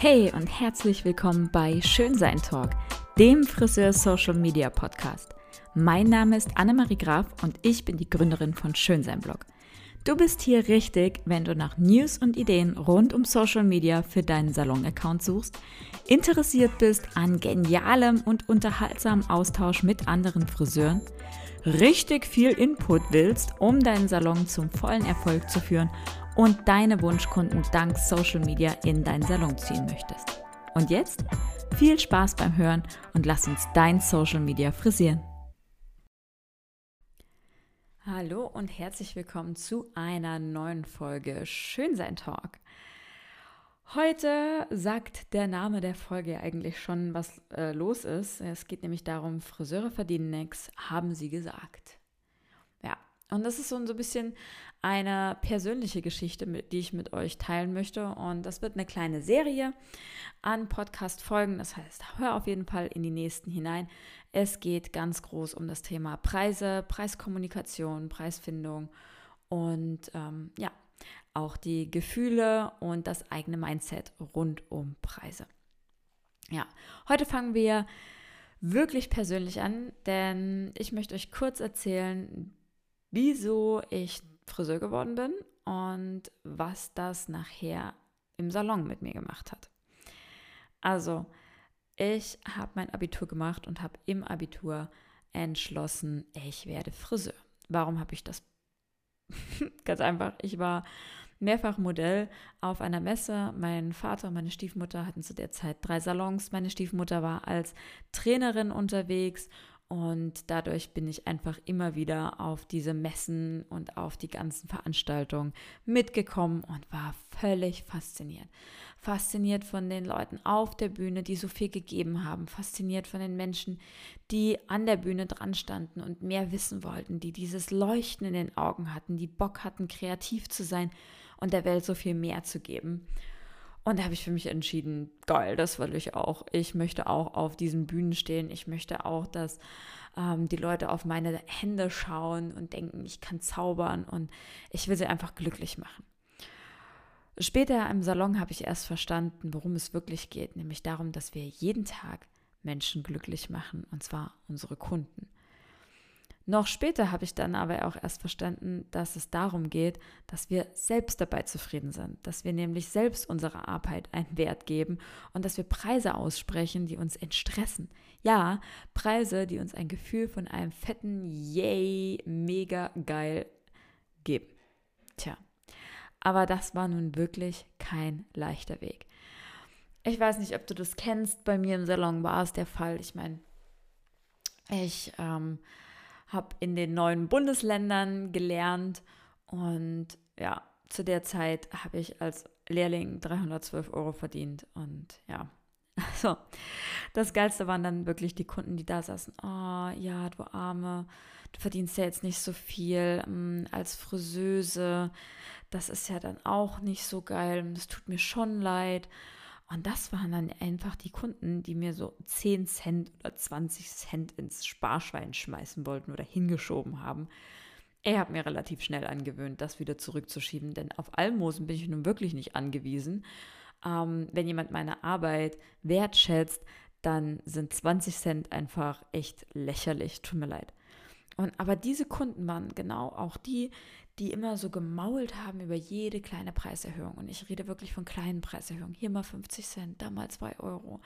Hey und herzlich willkommen bei Schönsein Talk, dem Friseur Social Media Podcast. Mein Name ist Annemarie Graf und ich bin die Gründerin von Schönsein Blog. Du bist hier richtig, wenn du nach News und Ideen rund um Social Media für deinen Salon-Account suchst, interessiert bist an genialem und unterhaltsamem Austausch mit anderen Friseuren, richtig viel Input willst, um deinen Salon zum vollen Erfolg zu führen und deine Wunschkunden dank Social Media in deinen Salon ziehen möchtest. Und jetzt viel Spaß beim Hören und lass uns dein Social Media frisieren. Hallo und herzlich willkommen zu einer neuen Folge Schönsein Talk. Heute sagt der Name der Folge eigentlich schon, was äh, los ist. Es geht nämlich darum, Friseure verdienen nichts, haben sie gesagt. Und das ist so ein bisschen eine persönliche Geschichte, die ich mit euch teilen möchte. Und das wird eine kleine Serie an Podcast-Folgen. Das heißt, hör auf jeden Fall in die nächsten hinein. Es geht ganz groß um das Thema Preise, Preiskommunikation, Preisfindung und ähm, ja, auch die Gefühle und das eigene Mindset rund um Preise. Ja, heute fangen wir wirklich persönlich an, denn ich möchte euch kurz erzählen, wieso ich Friseur geworden bin und was das nachher im Salon mit mir gemacht hat. Also, ich habe mein Abitur gemacht und habe im Abitur entschlossen, ich werde Friseur. Warum habe ich das? Ganz einfach, ich war mehrfach Modell auf einer Messe. Mein Vater und meine Stiefmutter hatten zu der Zeit drei Salons. Meine Stiefmutter war als Trainerin unterwegs und dadurch bin ich einfach immer wieder auf diese Messen und auf die ganzen Veranstaltungen mitgekommen und war völlig fasziniert. Fasziniert von den Leuten auf der Bühne, die so viel gegeben haben. Fasziniert von den Menschen, die an der Bühne dran standen und mehr wissen wollten, die dieses Leuchten in den Augen hatten, die Bock hatten, kreativ zu sein und der Welt so viel mehr zu geben. Und da habe ich für mich entschieden, geil, das will ich auch. Ich möchte auch auf diesen Bühnen stehen. Ich möchte auch, dass ähm, die Leute auf meine Hände schauen und denken, ich kann zaubern und ich will sie einfach glücklich machen. Später im Salon habe ich erst verstanden, worum es wirklich geht, nämlich darum, dass wir jeden Tag Menschen glücklich machen, und zwar unsere Kunden. Noch später habe ich dann aber auch erst verstanden, dass es darum geht, dass wir selbst dabei zufrieden sind, dass wir nämlich selbst unserer Arbeit einen Wert geben und dass wir Preise aussprechen, die uns entstressen. Ja, Preise, die uns ein Gefühl von einem fetten Yay, mega geil geben. Tja, aber das war nun wirklich kein leichter Weg. Ich weiß nicht, ob du das kennst. Bei mir im Salon war es der Fall. Ich meine, ich ähm, habe in den neuen Bundesländern gelernt und ja, zu der Zeit habe ich als Lehrling 312 Euro verdient und ja, also das Geilste waren dann wirklich die Kunden, die da saßen. Oh ja, du Arme, du verdienst ja jetzt nicht so viel ähm, als Friseuse. Das ist ja dann auch nicht so geil. Das tut mir schon leid. Und das waren dann einfach die Kunden, die mir so 10 Cent oder 20 Cent ins Sparschwein schmeißen wollten oder hingeschoben haben. Er hat mir relativ schnell angewöhnt, das wieder zurückzuschieben, denn auf Almosen bin ich nun wirklich nicht angewiesen. Ähm, wenn jemand meine Arbeit wertschätzt, dann sind 20 Cent einfach echt lächerlich. Tut mir leid. Und aber diese Kunden waren genau auch die, die immer so gemault haben über jede kleine Preiserhöhung. Und ich rede wirklich von kleinen Preiserhöhungen. Hier mal 50 Cent, da mal 2 Euro.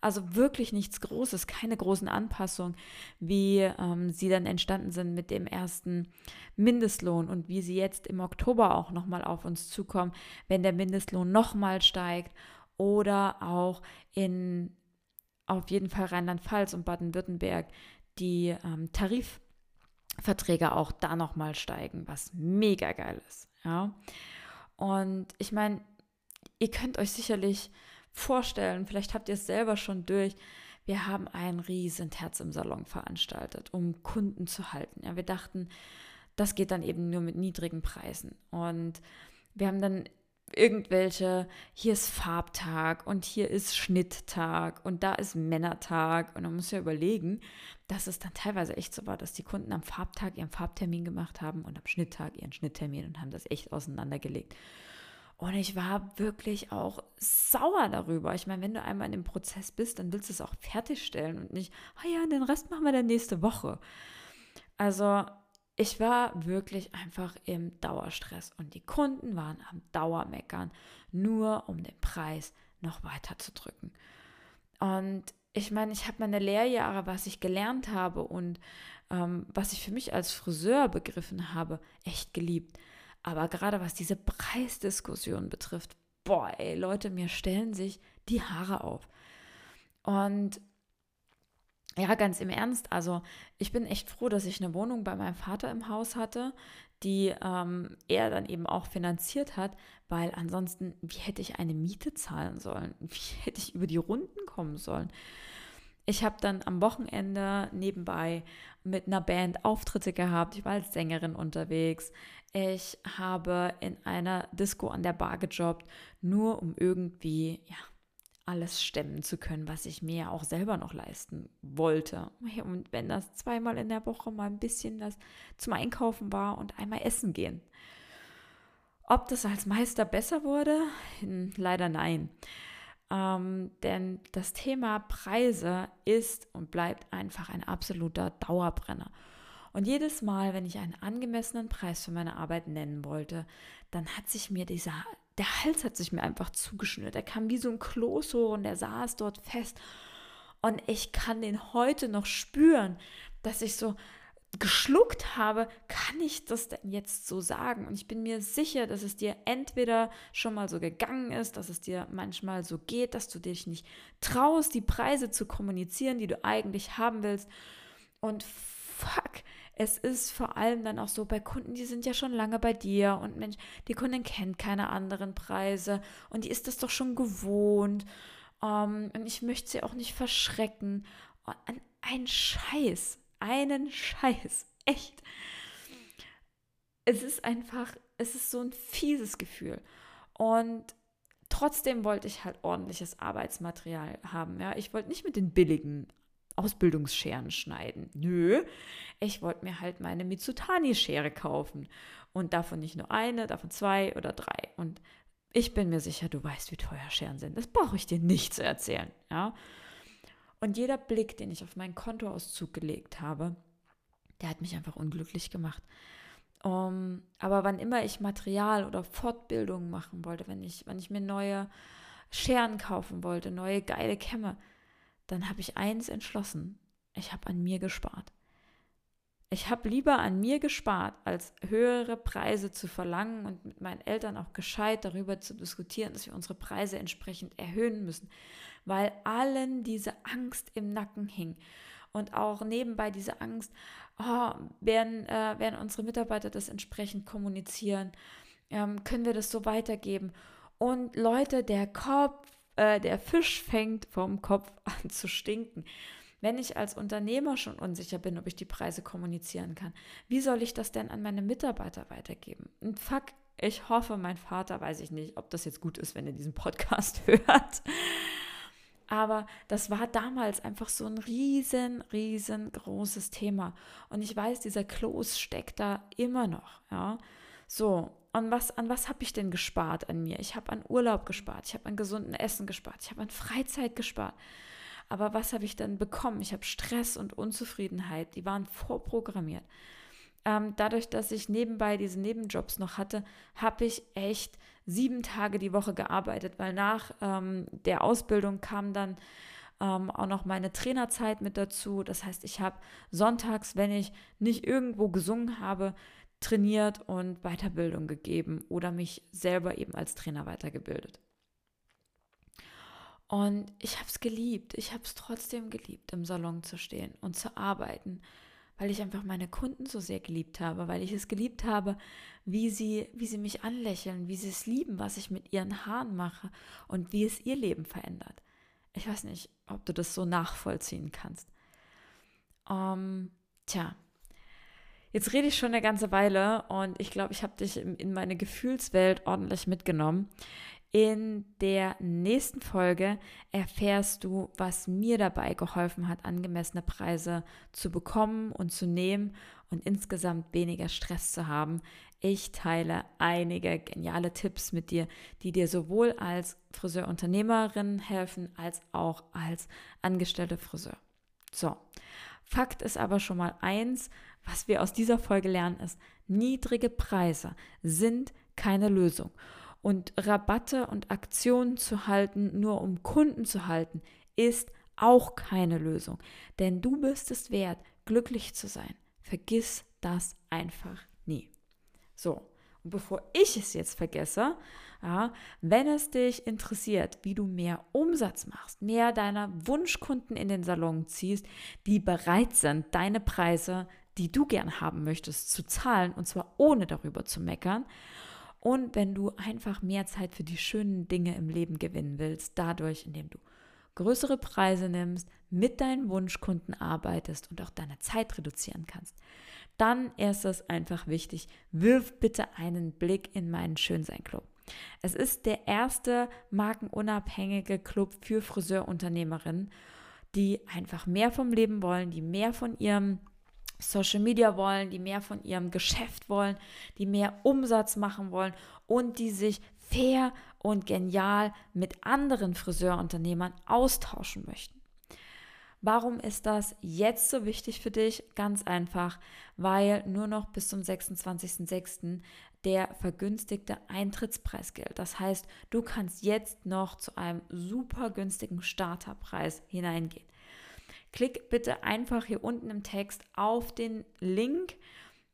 Also wirklich nichts Großes, keine großen Anpassungen, wie ähm, sie dann entstanden sind mit dem ersten Mindestlohn und wie sie jetzt im Oktober auch nochmal auf uns zukommen, wenn der Mindestlohn nochmal steigt oder auch in auf jeden Fall Rheinland-Pfalz und Baden-Württemberg die ähm, Tarif Verträge auch da nochmal steigen, was mega geil ist. Ja. Und ich meine, ihr könnt euch sicherlich vorstellen, vielleicht habt ihr es selber schon durch, wir haben ein riesen Herz im Salon veranstaltet, um Kunden zu halten. Ja, wir dachten, das geht dann eben nur mit niedrigen Preisen. Und wir haben dann irgendwelche, hier ist Farbtag und hier ist Schnitttag und da ist Männertag. Und man muss ja überlegen, dass es dann teilweise echt so war, dass die Kunden am Farbtag ihren Farbtermin gemacht haben und am Schnitttag ihren Schnitttermin und haben das echt auseinandergelegt. Und ich war wirklich auch sauer darüber. Ich meine, wenn du einmal in dem Prozess bist, dann willst du es auch fertigstellen und nicht, ah ja, den Rest machen wir dann nächste Woche. Also ich war wirklich einfach im Dauerstress und die Kunden waren am Dauermeckern, nur um den Preis noch weiter zu drücken. Und ich meine, ich habe meine Lehrjahre, was ich gelernt habe und ähm, was ich für mich als Friseur begriffen habe, echt geliebt. Aber gerade was diese Preisdiskussion betrifft, boah, ey, Leute, mir stellen sich die Haare auf. Und ja, ganz im Ernst, also ich bin echt froh, dass ich eine Wohnung bei meinem Vater im Haus hatte, die ähm, er dann eben auch finanziert hat, weil ansonsten, wie hätte ich eine Miete zahlen sollen? Wie hätte ich über die Runden kommen sollen? Ich habe dann am Wochenende nebenbei mit einer Band Auftritte gehabt. Ich war als Sängerin unterwegs. Ich habe in einer Disco an der Bar gejobbt, nur um irgendwie ja, alles stemmen zu können, was ich mir auch selber noch leisten wollte. Und wenn das zweimal in der Woche mal ein bisschen das zum Einkaufen war und einmal essen gehen. Ob das als Meister besser wurde? Hm, leider nein. Ähm, denn das Thema Preise ist und bleibt einfach ein absoluter Dauerbrenner. Und jedes Mal, wenn ich einen angemessenen Preis für meine Arbeit nennen wollte, dann hat sich mir dieser, der Hals hat sich mir einfach zugeschnürt. Er kam wie so ein Kloß hoch und er saß dort fest. Und ich kann den heute noch spüren, dass ich so geschluckt habe, kann ich das denn jetzt so sagen? Und ich bin mir sicher, dass es dir entweder schon mal so gegangen ist, dass es dir manchmal so geht, dass du dich nicht traust, die Preise zu kommunizieren, die du eigentlich haben willst. Und fuck, es ist vor allem dann auch so bei Kunden, die sind ja schon lange bei dir und Mensch, die Kundin kennt keine anderen Preise und die ist das doch schon gewohnt. Um, ähm, und ich möchte sie auch nicht verschrecken. Und ein Scheiß, einen Scheiß, echt. Es ist einfach, es ist so ein fieses Gefühl. Und trotzdem wollte ich halt ordentliches Arbeitsmaterial haben. Ja, ich wollte nicht mit den billigen Ausbildungsscheren schneiden. Nö, ich wollte mir halt meine Mitsutani-Schere kaufen. Und davon nicht nur eine, davon zwei oder drei. Und ich bin mir sicher, du weißt, wie teuer Scheren sind. Das brauche ich dir nicht zu erzählen. Ja? Und jeder Blick, den ich auf meinen Kontoauszug gelegt habe, der hat mich einfach unglücklich gemacht. Um, aber wann immer ich Material oder Fortbildungen machen wollte, wenn ich, wenn ich mir neue Scheren kaufen wollte, neue geile Kämme, dann habe ich eins entschlossen. Ich habe an mir gespart. Ich habe lieber an mir gespart, als höhere Preise zu verlangen und mit meinen Eltern auch gescheit darüber zu diskutieren, dass wir unsere Preise entsprechend erhöhen müssen, weil allen diese Angst im Nacken hing. Und auch nebenbei diese Angst, oh, werden, äh, werden unsere Mitarbeiter das entsprechend kommunizieren? Ähm, können wir das so weitergeben? Und Leute, der Kopf äh, der Fisch fängt vom Kopf an zu stinken. Wenn ich als Unternehmer schon unsicher bin, ob ich die Preise kommunizieren kann, wie soll ich das denn an meine Mitarbeiter weitergeben? Und fuck, ich hoffe, mein Vater, weiß ich nicht, ob das jetzt gut ist, wenn er diesen Podcast hört. Aber das war damals einfach so ein riesen, riesengroßes Thema. Und ich weiß, dieser Kloß steckt da immer noch. Ja, so an was, an was habe ich denn gespart an mir? Ich habe an Urlaub gespart, ich habe an gesunden Essen gespart, ich habe an Freizeit gespart. Aber was habe ich dann bekommen? Ich habe Stress und Unzufriedenheit, die waren vorprogrammiert. Ähm, dadurch, dass ich nebenbei diese Nebenjobs noch hatte, habe ich echt sieben Tage die Woche gearbeitet, weil nach ähm, der Ausbildung kam dann ähm, auch noch meine Trainerzeit mit dazu. Das heißt, ich habe sonntags, wenn ich nicht irgendwo gesungen habe, trainiert und Weiterbildung gegeben oder mich selber eben als Trainer weitergebildet. Und ich habe es geliebt. Ich habe es trotzdem geliebt, im Salon zu stehen und zu arbeiten, weil ich einfach meine Kunden so sehr geliebt habe, weil ich es geliebt habe, wie sie, wie sie mich anlächeln, wie sie es lieben, was ich mit ihren Haaren mache und wie es ihr Leben verändert. Ich weiß nicht, ob du das so nachvollziehen kannst. Ähm, tja, Jetzt rede ich schon eine ganze Weile und ich glaube, ich habe dich in meine Gefühlswelt ordentlich mitgenommen. In der nächsten Folge erfährst du, was mir dabei geholfen hat, angemessene Preise zu bekommen und zu nehmen und insgesamt weniger Stress zu haben Ich teile einige geniale Tipps mit dir, die dir sowohl als Friseurunternehmerin helfen, als auch als angestellte Friseur. So, Fakt ist aber schon mal eins, was wir aus dieser Folge lernen, ist, niedrige Preise sind keine Lösung. Und Rabatte und Aktionen zu halten, nur um Kunden zu halten, ist auch keine Lösung. Denn du bist es wert, glücklich zu sein. Vergiss das einfach nie. So, und bevor ich es jetzt vergesse, ja, wenn es dich interessiert, wie du mehr Umsatz machst, mehr deiner Wunschkunden in den Salon ziehst, die bereit sind, deine Preise, die du gern haben möchtest, zu zahlen, und zwar ohne darüber zu meckern, und wenn du einfach mehr Zeit für die schönen Dinge im Leben gewinnen willst, dadurch, indem du größere Preise nimmst, mit deinen Wunschkunden arbeitest und auch deine Zeit reduzieren kannst, dann ist es einfach wichtig, wirf bitte einen Blick in meinen Schönsein-Club. Es ist der erste markenunabhängige Club für Friseurunternehmerinnen, die einfach mehr vom Leben wollen, die mehr von ihrem Social Media wollen, die mehr von ihrem Geschäft wollen, die mehr Umsatz machen wollen und die sich fair und genial mit anderen Friseurunternehmern austauschen möchten. Warum ist das jetzt so wichtig für dich? Ganz einfach, weil nur noch bis zum 26.06. der vergünstigte Eintrittspreis gilt. Das heißt, du kannst jetzt noch zu einem super günstigen Starterpreis hineingehen. Klick bitte einfach hier unten im Text auf den Link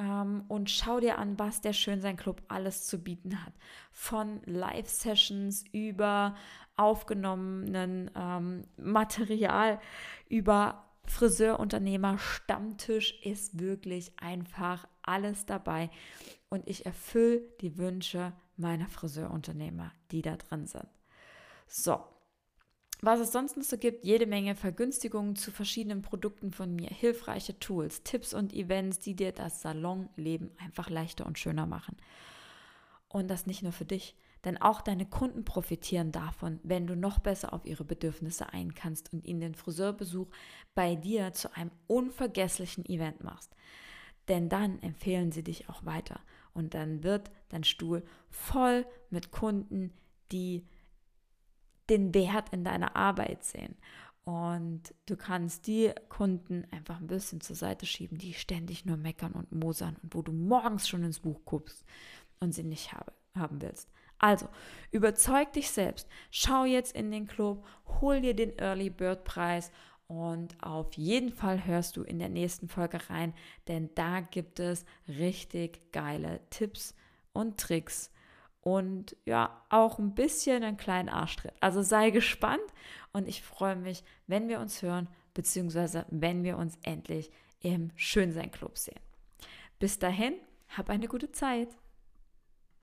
ähm, und schau dir an, was der Schönsein Club alles zu bieten hat. Von Live-Sessions über aufgenommenen ähm, Material, über Friseurunternehmer, Stammtisch ist wirklich einfach alles dabei. Und ich erfülle die Wünsche meiner Friseurunternehmer, die da drin sind. So, was es sonst noch so gibt, jede Menge Vergünstigungen zu verschiedenen Produkten von mir, hilfreiche Tools, Tipps und Events, die dir das Salonleben einfach leichter und schöner machen. Und das nicht nur für dich, denn auch deine Kunden profitieren davon, wenn du noch besser auf ihre Bedürfnisse ein kannst und ihnen den Friseurbesuch bei dir zu einem unvergesslichen Event machst. Denn dann empfehlen sie dich auch weiter und dann wird dein Stuhl voll mit Kunden, die den Wert in deiner Arbeit sehen. Und du kannst die Kunden einfach ein bisschen zur Seite schieben, die ständig nur meckern und mosern und wo du morgens schon ins Buch guckst und sie nicht habe, haben willst. Also, überzeug dich selbst. Schau jetzt in den Club, hol dir den Early Bird Preis und auf jeden Fall hörst du in der nächsten Folge rein, denn da gibt es richtig geile Tipps und Tricks und ja, auch ein bisschen einen kleinen Arschtritt. Also sei gespannt und ich freue mich, wenn wir uns hören, beziehungsweise wenn wir uns endlich im Schönsein Club sehen. Bis dahin, hab eine gute Zeit.